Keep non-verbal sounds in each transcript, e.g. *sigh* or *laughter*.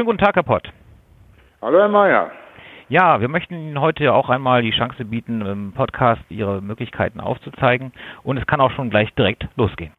Schönen guten Tag, Herr Pott. Hallo, Herr Mayer. Ja, wir möchten Ihnen heute auch einmal die Chance bieten, im Podcast Ihre Möglichkeiten aufzuzeigen. Und es kann auch schon gleich direkt losgehen.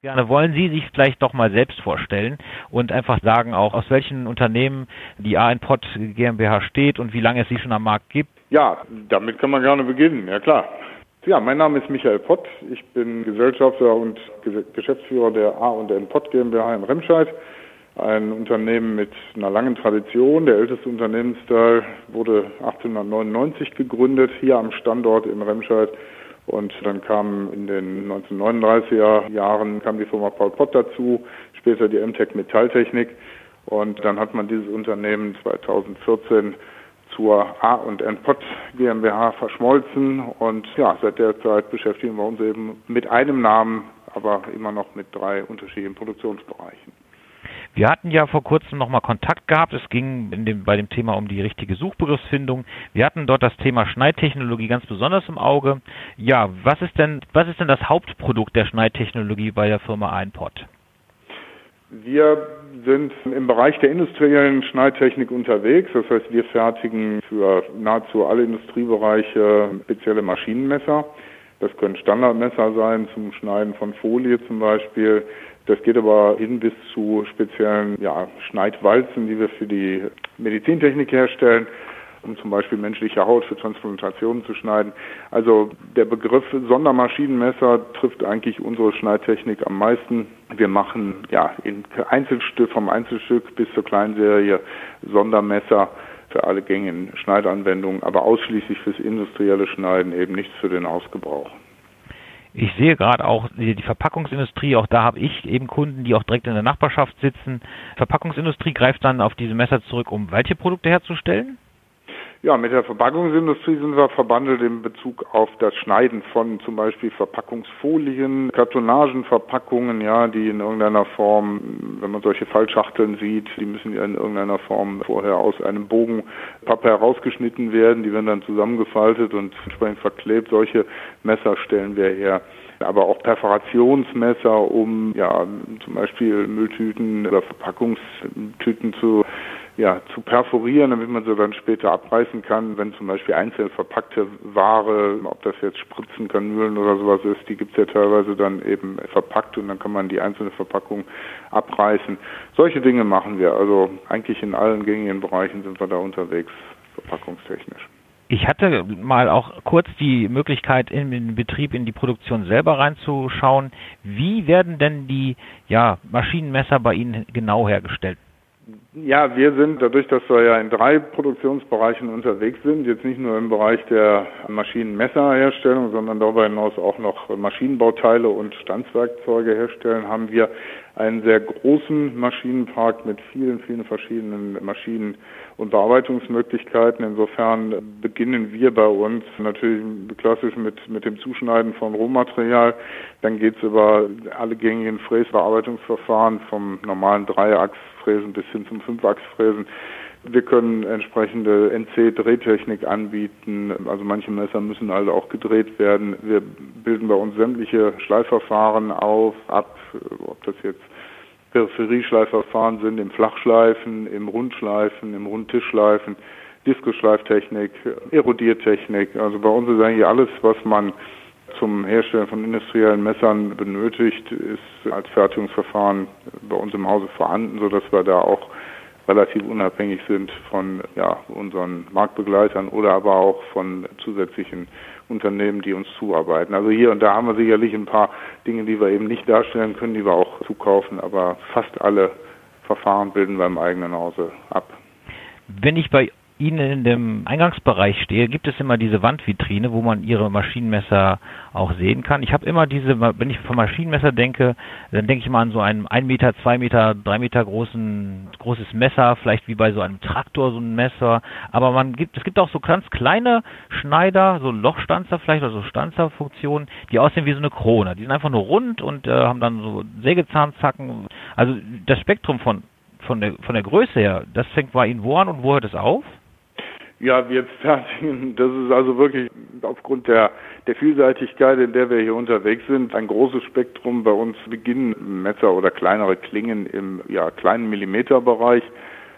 Gerne wollen Sie sich vielleicht doch mal selbst vorstellen und einfach sagen auch, aus welchen Unternehmen die ANPOT GmbH steht und wie lange es sie schon am Markt gibt. Ja, damit kann man gerne beginnen, ja klar. Ja, mein Name ist Michael Pott. Ich bin Gesellschafter und Geschäftsführer der A&N Pott GmbH in Remscheid. Ein Unternehmen mit einer langen Tradition. Der älteste Unternehmensteil wurde 1899 gegründet, hier am Standort in Remscheid und dann kam in den 1939er Jahren kam die Firma Paul Pott dazu, später die MTech Metalltechnik. Und dann hat man dieses Unternehmen 2014 zur A&N Pott GmbH verschmolzen und ja, seit der Zeit beschäftigen wir uns eben mit einem Namen, aber immer noch mit drei unterschiedlichen Produktionsbereichen. Wir hatten ja vor kurzem nochmal Kontakt gehabt. Es ging dem, bei dem Thema um die richtige Suchbegriffsfindung. Wir hatten dort das Thema Schneidtechnologie ganz besonders im Auge. Ja, was ist denn, was ist denn das Hauptprodukt der Schneidtechnologie bei der Firma Einpot? Wir sind im Bereich der industriellen Schneidtechnik unterwegs. Das heißt, wir fertigen für nahezu alle Industriebereiche spezielle Maschinenmesser. Das können Standardmesser sein zum Schneiden von Folie zum Beispiel. Das geht aber hin bis zu speziellen ja, Schneidwalzen, die wir für die Medizintechnik herstellen, um zum Beispiel menschliche Haut für Transplantationen zu schneiden. Also der Begriff Sondermaschinenmesser trifft eigentlich unsere Schneidtechnik am meisten. Wir machen ja in Einzelstück vom Einzelstück bis zur Kleinserie Sondermesser für alle gängigen Schneidanwendungen, aber ausschließlich fürs industrielle Schneiden, eben nichts für den Hausgebrauch. Ich sehe gerade auch die, Verpackungsindustrie, auch da habe ich eben Kunden, die auch direkt in der Nachbarschaft sitzen. Verpackungsindustrie greift dann auf diese Messer zurück, um welche Produkte herzustellen? Ja, mit der Verpackungsindustrie sind wir verbandelt in Bezug auf das Schneiden von zum Beispiel Verpackungsfolien, Kartonagenverpackungen, ja, die in irgendeiner Form, wenn man solche Fallschachteln sieht, die müssen ja in irgendeiner Form vorher aus einem Bogen Pappe herausgeschnitten werden, die werden dann zusammengefaltet und entsprechend verklebt. Solche Messer stellen wir her aber auch Perforationsmesser, um ja zum Beispiel Mülltüten oder Verpackungstüten zu ja, zu perforieren, damit man sie dann später abreißen kann, wenn zum Beispiel einzeln verpackte Ware, ob das jetzt Spritzen, Kanülen oder sowas ist, die gibt's ja teilweise dann eben verpackt und dann kann man die einzelne Verpackung abreißen. Solche Dinge machen wir. Also eigentlich in allen gängigen Bereichen sind wir da unterwegs, verpackungstechnisch. Ich hatte mal auch kurz die Möglichkeit, in den Betrieb, in die Produktion selber reinzuschauen. Wie werden denn die ja, Maschinenmesser bei Ihnen genau hergestellt? Ja, wir sind dadurch, dass wir ja in drei Produktionsbereichen unterwegs sind, jetzt nicht nur im Bereich der Maschinenmesserherstellung, sondern darüber hinaus auch noch Maschinenbauteile und Stanzwerkzeuge herstellen, haben wir einen sehr großen Maschinenpark mit vielen, vielen verschiedenen Maschinen und Bearbeitungsmöglichkeiten. Insofern beginnen wir bei uns natürlich klassisch mit, mit dem Zuschneiden von Rohmaterial. Dann geht's über alle gängigen Fräsbearbeitungsverfahren vom normalen Dreiachsfräsen bis hin zum Fünfachsfräsen. Wir können entsprechende NC-Drehtechnik anbieten. Also manche Messer müssen also auch gedreht werden. Wir bilden bei uns sämtliche Schleifverfahren auf, ab, ob das jetzt Peripherieschleifverfahren sind, im Flachschleifen, im Rundschleifen, im Rundtischschleifen, Diskoschleiftechnik, Erodiertechnik. Also bei uns ist eigentlich alles, was man zum Herstellen von industriellen Messern benötigt, ist als Fertigungsverfahren bei uns im Hause vorhanden, sodass wir da auch relativ unabhängig sind von ja, unseren Marktbegleitern oder aber auch von zusätzlichen Unternehmen, die uns zuarbeiten. Also hier und da haben wir sicherlich ein paar Dinge, die wir eben nicht darstellen können, die wir auch zukaufen, aber fast alle Verfahren bilden wir im eigenen Hause ab. Wenn ich bei Ihnen in dem Eingangsbereich stehe, gibt es immer diese Wandvitrine, wo man Ihre Maschinenmesser auch sehen kann. Ich habe immer diese, wenn ich von Maschinenmesser denke, dann denke ich mal an so ein 1 Meter, 2 Meter, 3 Meter großen, großes Messer, vielleicht wie bei so einem Traktor so ein Messer. Aber man gibt, es gibt auch so ganz kleine Schneider, so Lochstanzer vielleicht oder so Stanzerfunktionen, die aussehen wie so eine Krone. Die sind einfach nur rund und äh, haben dann so Sägezahnzacken. Also das Spektrum von von der von der Größe her, das fängt bei Ihnen wo an und wo hört es auf? Ja, wir *laughs* fertigen, das ist also wirklich aufgrund der, der Vielseitigkeit, in der wir hier unterwegs sind, ein großes Spektrum. Bei uns beginnen Messer oder kleinere Klingen im ja, kleinen Millimeterbereich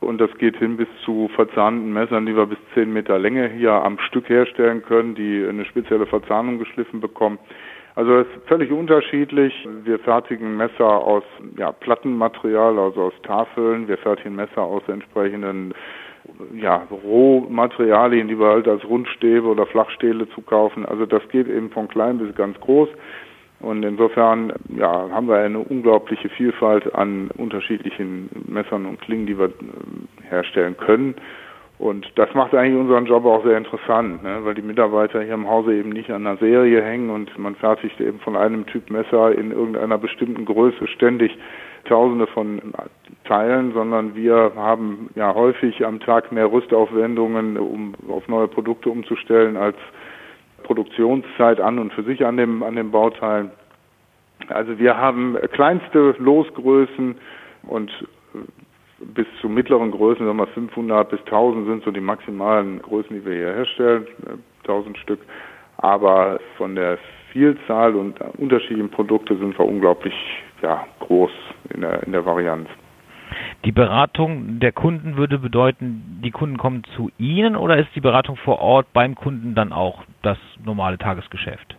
Und das geht hin bis zu verzahnten Messern, die wir bis 10 Meter Länge hier am Stück herstellen können, die eine spezielle Verzahnung geschliffen bekommen. Also es ist völlig unterschiedlich. Wir fertigen Messer aus ja, Plattenmaterial, also aus Tafeln. Wir fertigen Messer aus entsprechenden ja, Rohmaterialien, die wir halt als Rundstäbe oder Flachstähle zukaufen. Also das geht eben von klein bis ganz groß. Und insofern ja, haben wir eine unglaubliche Vielfalt an unterschiedlichen Messern und Klingen, die wir äh, herstellen können. Und das macht eigentlich unseren Job auch sehr interessant, ne? weil die Mitarbeiter hier im Hause eben nicht an einer Serie hängen und man fertigt eben von einem Typ Messer in irgendeiner bestimmten Größe ständig Tausende von Teilen, sondern wir haben ja häufig am Tag mehr Rüstaufwendungen, um auf neue Produkte umzustellen, als Produktionszeit an und für sich an dem, an den Bauteilen. Also wir haben kleinste Losgrößen und bis zu mittleren Größen, sagen wir 500 bis 1000 sind so die maximalen Größen, die wir hier herstellen, 1000 äh, Stück. Aber von der Vielzahl und unterschiedlichen Produkte sind wir unglaublich ja, groß in der, in der Varianz. Die Beratung der Kunden würde bedeuten, die Kunden kommen zu Ihnen oder ist die Beratung vor Ort beim Kunden dann auch das normale Tagesgeschäft?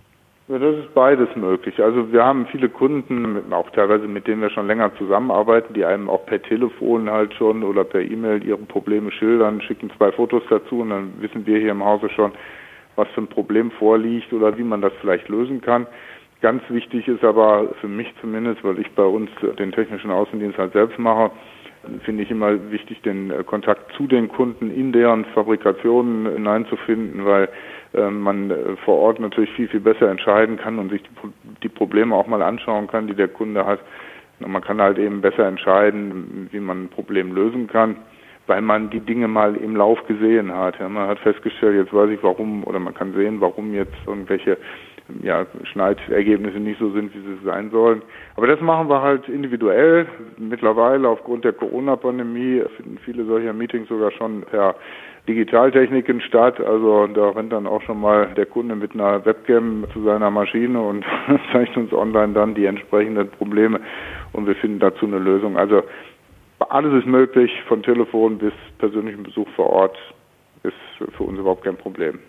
Ja, das ist beides möglich. Also wir haben viele Kunden, auch teilweise mit denen wir schon länger zusammenarbeiten, die einem auch per Telefon halt schon oder per E-Mail ihre Probleme schildern, schicken zwei Fotos dazu und dann wissen wir hier im Hause schon, was für ein Problem vorliegt oder wie man das vielleicht lösen kann. Ganz wichtig ist aber für mich zumindest, weil ich bei uns den technischen Außendienst halt selbst mache, finde ich immer wichtig, den Kontakt zu den Kunden in deren Fabrikationen hineinzufinden, weil äh, man äh, vor Ort natürlich viel, viel besser entscheiden kann und sich die, die Probleme auch mal anschauen kann, die der Kunde hat. Und man kann halt eben besser entscheiden, wie man ein Problem lösen kann, weil man die Dinge mal im Lauf gesehen hat. Ja, man hat festgestellt, jetzt weiß ich warum, oder man kann sehen, warum jetzt irgendwelche ja, Schneidergebnisse nicht so sind, wie sie sein sollen. Aber das machen wir halt individuell. Mittlerweile aufgrund der Corona-Pandemie finden viele solcher Meetings sogar schon per Digitaltechniken statt. Also da rennt dann auch schon mal der Kunde mit einer Webcam zu seiner Maschine und *laughs* zeigt uns online dann die entsprechenden Probleme und wir finden dazu eine Lösung. Also alles ist möglich, von Telefon bis persönlichen Besuch vor Ort ist für uns überhaupt kein Problem.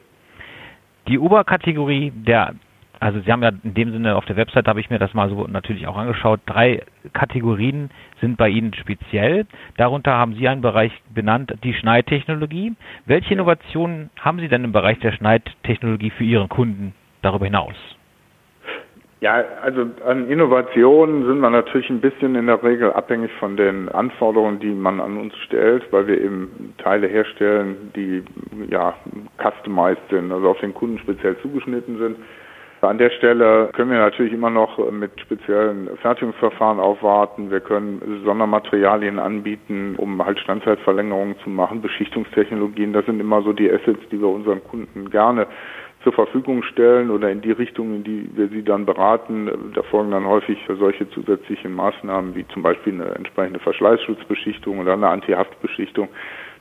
Die Oberkategorie der also Sie haben ja in dem Sinne auf der Website habe ich mir das mal so natürlich auch angeschaut. Drei Kategorien sind bei Ihnen speziell. Darunter haben Sie einen Bereich benannt, die Schneidtechnologie. Welche Innovationen haben Sie denn im Bereich der Schneidtechnologie für Ihren Kunden darüber hinaus? Ja, also an Innovationen sind wir natürlich ein bisschen in der Regel abhängig von den Anforderungen, die man an uns stellt, weil wir eben Teile herstellen, die ja customized sind, also auf den Kunden speziell zugeschnitten sind. An der Stelle können wir natürlich immer noch mit speziellen Fertigungsverfahren aufwarten. Wir können Sondermaterialien anbieten, um halt Standzeitverlängerungen zu machen. Beschichtungstechnologien, das sind immer so die Assets, die wir unseren Kunden gerne zur Verfügung stellen oder in die Richtung, in die wir sie dann beraten. Da folgen dann häufig solche zusätzlichen Maßnahmen wie zum Beispiel eine entsprechende Verschleißschutzbeschichtung oder eine Antihaftbeschichtung.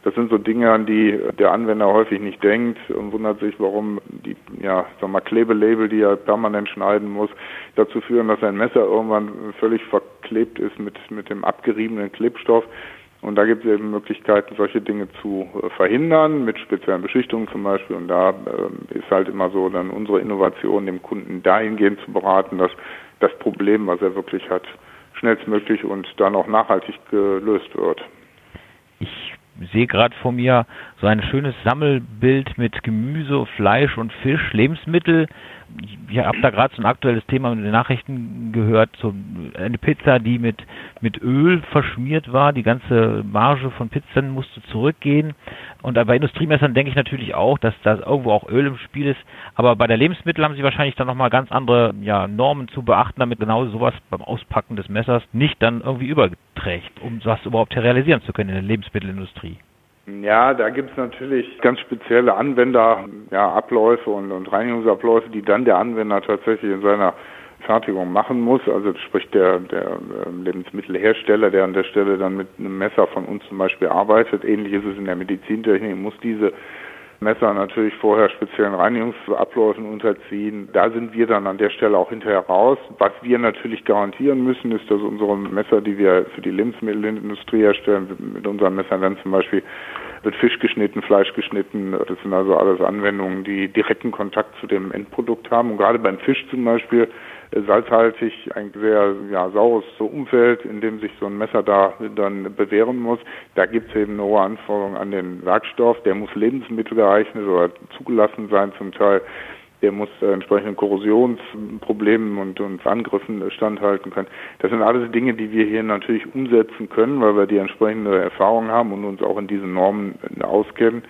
Das sind so Dinge, an die der Anwender häufig nicht denkt und wundert sich, warum die, ja, sag mal, Klebelabel, die er permanent schneiden muss, dazu führen, dass sein Messer irgendwann völlig verklebt ist mit, mit dem abgeriebenen Klebstoff. Und da gibt es eben Möglichkeiten, solche Dinge zu äh, verhindern, mit speziellen Beschichtungen zum Beispiel. Und da äh, ist halt immer so dann unsere Innovation, dem Kunden dahingehend zu beraten, dass das Problem, was er wirklich hat, schnellstmöglich und dann auch nachhaltig gelöst wird. Ich sehe gerade vor mir so ein schönes Sammelbild mit Gemüse, Fleisch und Fisch, Lebensmittel. Ich habe da gerade so ein aktuelles Thema mit den Nachrichten gehört, so eine Pizza, die mit, mit Öl verschmiert war. Die ganze Marge von Pizzen musste zurückgehen. Und bei Industriemessern denke ich natürlich auch, dass da irgendwo auch Öl im Spiel ist. Aber bei der Lebensmittel haben sie wahrscheinlich dann nochmal ganz andere ja, Normen zu beachten, damit genau sowas beim Auspacken des Messers nicht dann irgendwie überträgt, um was überhaupt realisieren zu können in der Lebensmittelindustrie. Ja, da gibt es natürlich ganz spezielle Anwender, ja, und, und Reinigungsabläufe, die dann der Anwender tatsächlich in seiner Fertigung machen muss. Also sprich der, der ähm, Lebensmittelhersteller, der an der Stelle dann mit einem Messer von uns zum Beispiel arbeitet. Ähnlich ist es in der Medizintechnik, muss diese Messer natürlich vorher speziellen Reinigungsabläufen unterziehen. Da sind wir dann an der Stelle auch hinterher raus. Was wir natürlich garantieren müssen, ist, dass unsere Messer, die wir für die Lebensmittelindustrie herstellen, mit unseren Messern dann zum Beispiel wird Fisch geschnitten, Fleisch geschnitten. Das sind also alles Anwendungen, die direkten Kontakt zu dem Endprodukt haben. Und gerade beim Fisch zum Beispiel salzhaltig, ein sehr ja, saures Umfeld, in dem sich so ein Messer da dann bewähren muss. Da gibt es eben eine hohe Anforderung an den Werkstoff. Der muss lebensmittelgeeignet oder zugelassen sein zum Teil. Der muss äh, entsprechenden Korrosionsproblemen und, und Angriffen standhalten können. Das sind alles Dinge, die wir hier natürlich umsetzen können, weil wir die entsprechende Erfahrung haben und uns auch in diesen Normen auskennen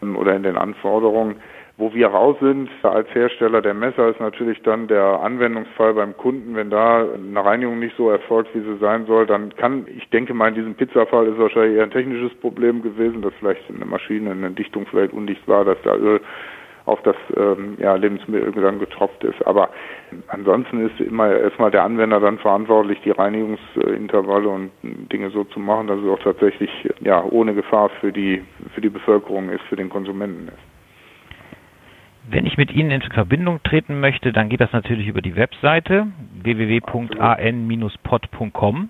oder in den Anforderungen. Wo wir raus sind als Hersteller der Messer ist natürlich dann der Anwendungsfall beim Kunden. Wenn da eine Reinigung nicht so erfolgt, wie sie sein soll, dann kann, ich denke mal, in diesem Pizzafall ist wahrscheinlich eher ein technisches Problem gewesen, dass vielleicht eine Maschine, eine Dichtung vielleicht undicht war, dass da Öl auf das ähm, ja, Lebensmittel dann getropft ist. Aber ansonsten ist immer erstmal der Anwender dann verantwortlich, die Reinigungsintervalle und Dinge so zu machen, dass es auch tatsächlich ja ohne Gefahr für die für die Bevölkerung ist, für den Konsumenten ist. Wenn ich mit Ihnen in Verbindung treten möchte, dann geht das natürlich über die Webseite www.an-pod.com.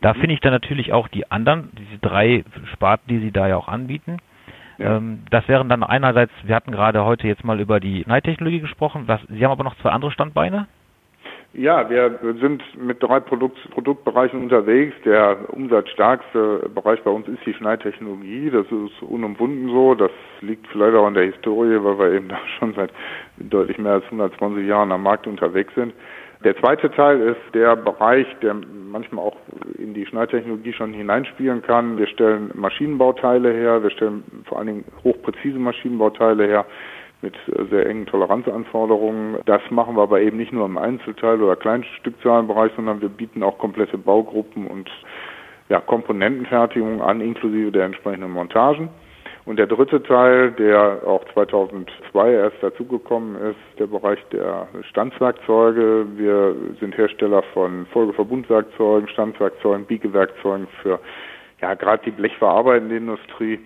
Da mhm. finde ich dann natürlich auch die anderen, diese drei Sparten, die Sie da ja auch anbieten. Ja. Ähm, das wären dann einerseits, wir hatten gerade heute jetzt mal über die Neitechnologie gesprochen. Was, Sie haben aber noch zwei andere Standbeine? Ja, wir sind mit drei Produkt, Produktbereichen unterwegs. Der umsatzstärkste Bereich bei uns ist die Schneidtechnologie. Das ist unumwunden so. Das liegt vielleicht auch an der Historie, weil wir eben *laughs* da schon seit deutlich mehr als 120 Jahren am Markt unterwegs sind. Der zweite Teil ist der Bereich, der manchmal auch in die Schneidtechnologie schon hineinspielen kann. Wir stellen Maschinenbauteile her, wir stellen vor allen Dingen hochpräzise Maschinenbauteile her mit sehr engen Toleranzanforderungen. Das machen wir aber eben nicht nur im Einzelteil- oder Kleinstückzahlenbereich, sondern wir bieten auch komplette Baugruppen und ja, Komponentenfertigung an, inklusive der entsprechenden Montagen. Und der dritte Teil, der auch 2002 erst dazugekommen ist, der Bereich der Stanzwerkzeuge. Wir sind Hersteller von Folgeverbundwerkzeugen, Stanzwerkzeugen, Biegewerkzeugen für ja gerade die blechverarbeitende Industrie,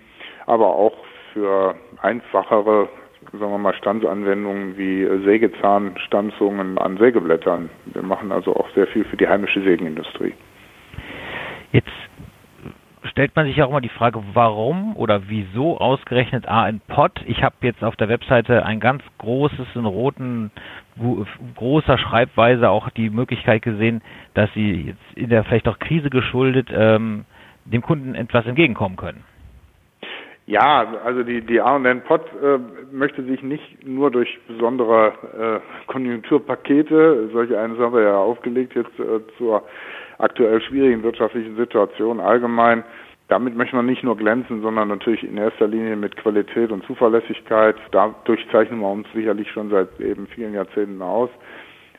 aber auch für einfachere sagen wir mal, Stanzanwendungen wie Sägezahnstanzungen an Sägeblättern. Wir machen also auch sehr viel für die heimische Sägenindustrie. Jetzt stellt man sich auch immer die Frage, warum oder wieso ausgerechnet A in Pot? Ich habe jetzt auf der Webseite ein ganz großes, in roten, großer Schreibweise auch die Möglichkeit gesehen, dass Sie jetzt in der vielleicht auch Krise geschuldet ähm, dem Kunden etwas entgegenkommen können. Ja, also die, die A&N Pot äh, möchte sich nicht nur durch besondere äh, Konjunkturpakete, solche eines haben wir ja aufgelegt jetzt äh, zur aktuell schwierigen wirtschaftlichen Situation allgemein, damit möchte man nicht nur glänzen, sondern natürlich in erster Linie mit Qualität und Zuverlässigkeit. Dadurch zeichnen wir uns sicherlich schon seit eben vielen Jahrzehnten aus.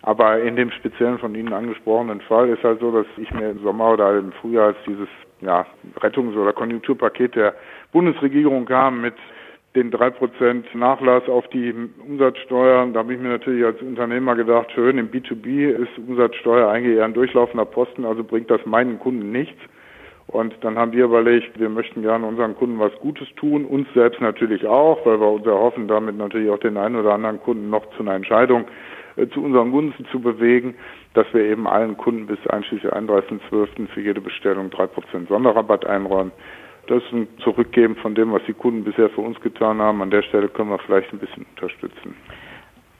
Aber in dem speziellen von Ihnen angesprochenen Fall ist halt so, dass ich mir im Sommer oder im Frühjahr als dieses ja, Rettungs- oder Konjunkturpaket der Bundesregierung kam mit den drei Prozent Nachlass auf die Umsatzsteuer. Da habe ich mir natürlich als Unternehmer gedacht, schön, im B2B ist Umsatzsteuer eigentlich eher ein durchlaufender Posten, also bringt das meinen Kunden nichts. Und dann haben wir überlegt, wir möchten gerne unseren Kunden was Gutes tun, uns selbst natürlich auch, weil wir uns erhoffen, damit natürlich auch den einen oder anderen Kunden noch zu einer Entscheidung äh, zu unseren Gunsten zu bewegen, dass wir eben allen Kunden bis einschließlich 31.12. für jede Bestellung drei Prozent Sonderrabatt einräumen. Das ist ein Zurückgeben von dem, was die Kunden bisher für uns getan haben. An der Stelle können wir vielleicht ein bisschen unterstützen.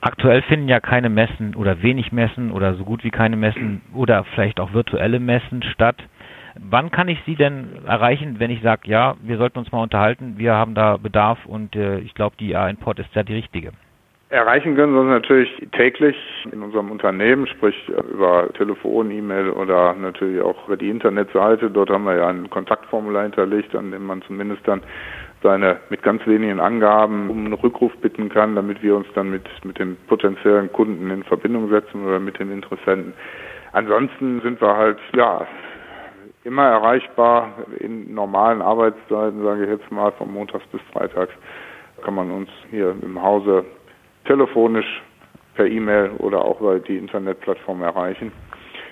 Aktuell finden ja keine Messen oder wenig Messen oder so gut wie keine Messen oder vielleicht auch virtuelle Messen statt. Wann kann ich Sie denn erreichen, wenn ich sage, ja, wir sollten uns mal unterhalten, wir haben da Bedarf und äh, ich glaube, die A-Import ist ja die richtige? Erreichen können Sie uns natürlich täglich in unserem Unternehmen, sprich über Telefon, E-Mail oder natürlich auch über die Internetseite. Dort haben wir ja ein Kontaktformular hinterlegt, an dem man zumindest dann seine mit ganz wenigen Angaben um einen Rückruf bitten kann, damit wir uns dann mit, mit den potenziellen Kunden in Verbindung setzen oder mit den Interessenten. Ansonsten sind wir halt, ja, immer erreichbar in normalen Arbeitszeiten, sage ich jetzt mal, von Montags bis Freitags kann man uns hier im Hause telefonisch, per E-Mail oder auch über die Internetplattform erreichen.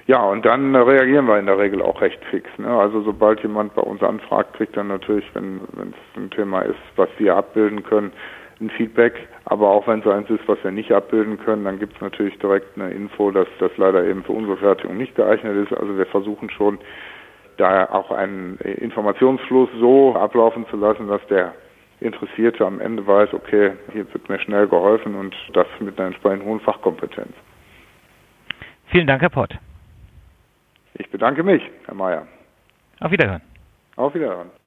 Ja, und dann reagieren wir in der Regel auch recht fix. Ne? Also sobald jemand bei uns anfragt, kriegt er natürlich, wenn es ein Thema ist, was wir abbilden können, ein Feedback. Aber auch wenn es eins ist, was wir nicht abbilden können, dann gibt es natürlich direkt eine Info, dass das leider eben für unsere Fertigung nicht geeignet ist. Also wir versuchen schon, da auch einen Informationsfluss so ablaufen zu lassen, dass der Interessierte am Ende weiß, okay, hier wird mir schnell geholfen und das mit einer entsprechend hohen Fachkompetenz. Vielen Dank, Herr Pott. Ich bedanke mich, Herr Mayer. Auf Wiederhören. Auf Wiederhören.